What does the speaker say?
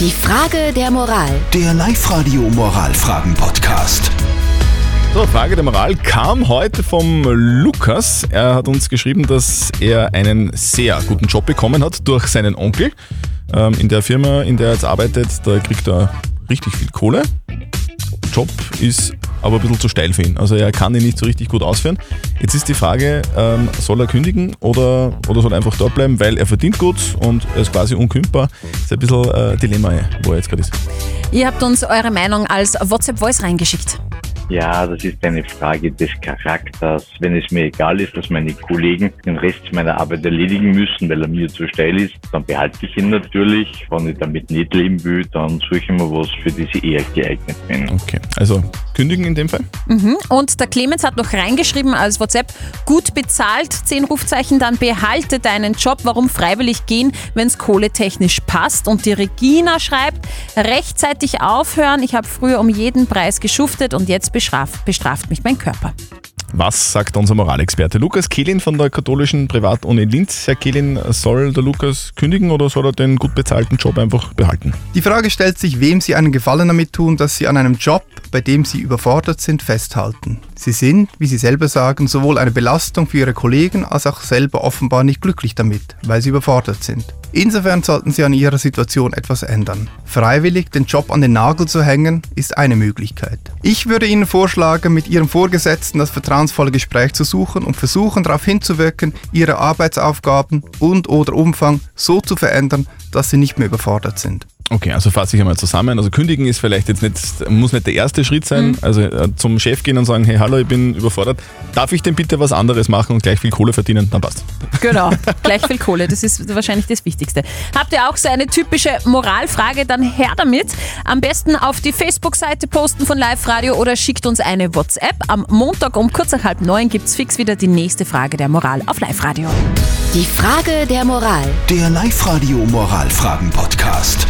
Die Frage der Moral. Der Live-Radio Moralfragen-Podcast. So, Frage der Moral kam heute vom Lukas. Er hat uns geschrieben, dass er einen sehr guten Job bekommen hat durch seinen Onkel. Ähm, in der Firma, in der er jetzt arbeitet, da kriegt er richtig viel Kohle. Job ist aber ein bisschen zu steil für ihn. Also er kann ihn nicht so richtig gut ausführen. Jetzt ist die Frage, ähm, soll er kündigen oder, oder soll er einfach dort bleiben, weil er verdient gut und er ist quasi unkündbar. Das ist ein bisschen äh, Dilemma, wo er jetzt gerade ist. Ihr habt uns eure Meinung als WhatsApp-Voice reingeschickt. Ja, das ist eine Frage des Charakters. Wenn es mir egal ist, dass meine Kollegen den Rest meiner Arbeit erledigen müssen, weil er mir zu steil ist, dann behalte ich ihn natürlich. Wenn ich damit nicht leben will, dann suche ich mir was, für das ich eher geeignet bin. Okay, also kündigen in dem Fall. Mhm. Und der Clemens hat noch reingeschrieben als WhatsApp, gut bezahlt, 10 Rufzeichen, dann behalte deinen Job. Warum freiwillig gehen, wenn es kohletechnisch passt? Und die Regina schreibt, rechtzeitig aufhören. Ich habe früher um jeden Preis geschuftet und jetzt bestraft, bestraft mich mein Körper. Was sagt unser Moralexperte Lukas Kehlin von der katholischen Privatuni Linz? Herr Kehlin, soll der Lukas kündigen oder soll er den gut bezahlten Job einfach behalten? Die Frage stellt sich, wem Sie einen Gefallen damit tun, dass Sie an einem Job, bei dem Sie überfordert sind, festhalten. Sie sind, wie Sie selber sagen, sowohl eine Belastung für Ihre Kollegen als auch selber offenbar nicht glücklich damit, weil Sie überfordert sind. Insofern sollten Sie an Ihrer Situation etwas ändern. Freiwillig den Job an den Nagel zu hängen, ist eine Möglichkeit. Ich würde Ihnen vorschlagen, mit Ihrem Vorgesetzten das vertrauensvolle Gespräch zu suchen und versuchen darauf hinzuwirken, Ihre Arbeitsaufgaben und oder Umfang so zu verändern, dass Sie nicht mehr überfordert sind. Okay, also fasse ich einmal zusammen. Also kündigen ist vielleicht jetzt nicht, muss nicht der erste Schritt sein. Mhm. Also äh, zum Chef gehen und sagen, hey, hallo, ich bin überfordert. Darf ich denn bitte was anderes machen und gleich viel Kohle verdienen? Dann passt. Genau, gleich viel Kohle, das ist wahrscheinlich das Wichtigste. Habt ihr auch so eine typische Moralfrage, dann her damit. Am besten auf die Facebook-Seite posten von Live Radio oder schickt uns eine WhatsApp. Am Montag um kurz nach halb neun gibt es fix wieder die nächste Frage der Moral auf Live Radio. Die Frage der Moral. Der Live-Radio Moralfragen-Podcast.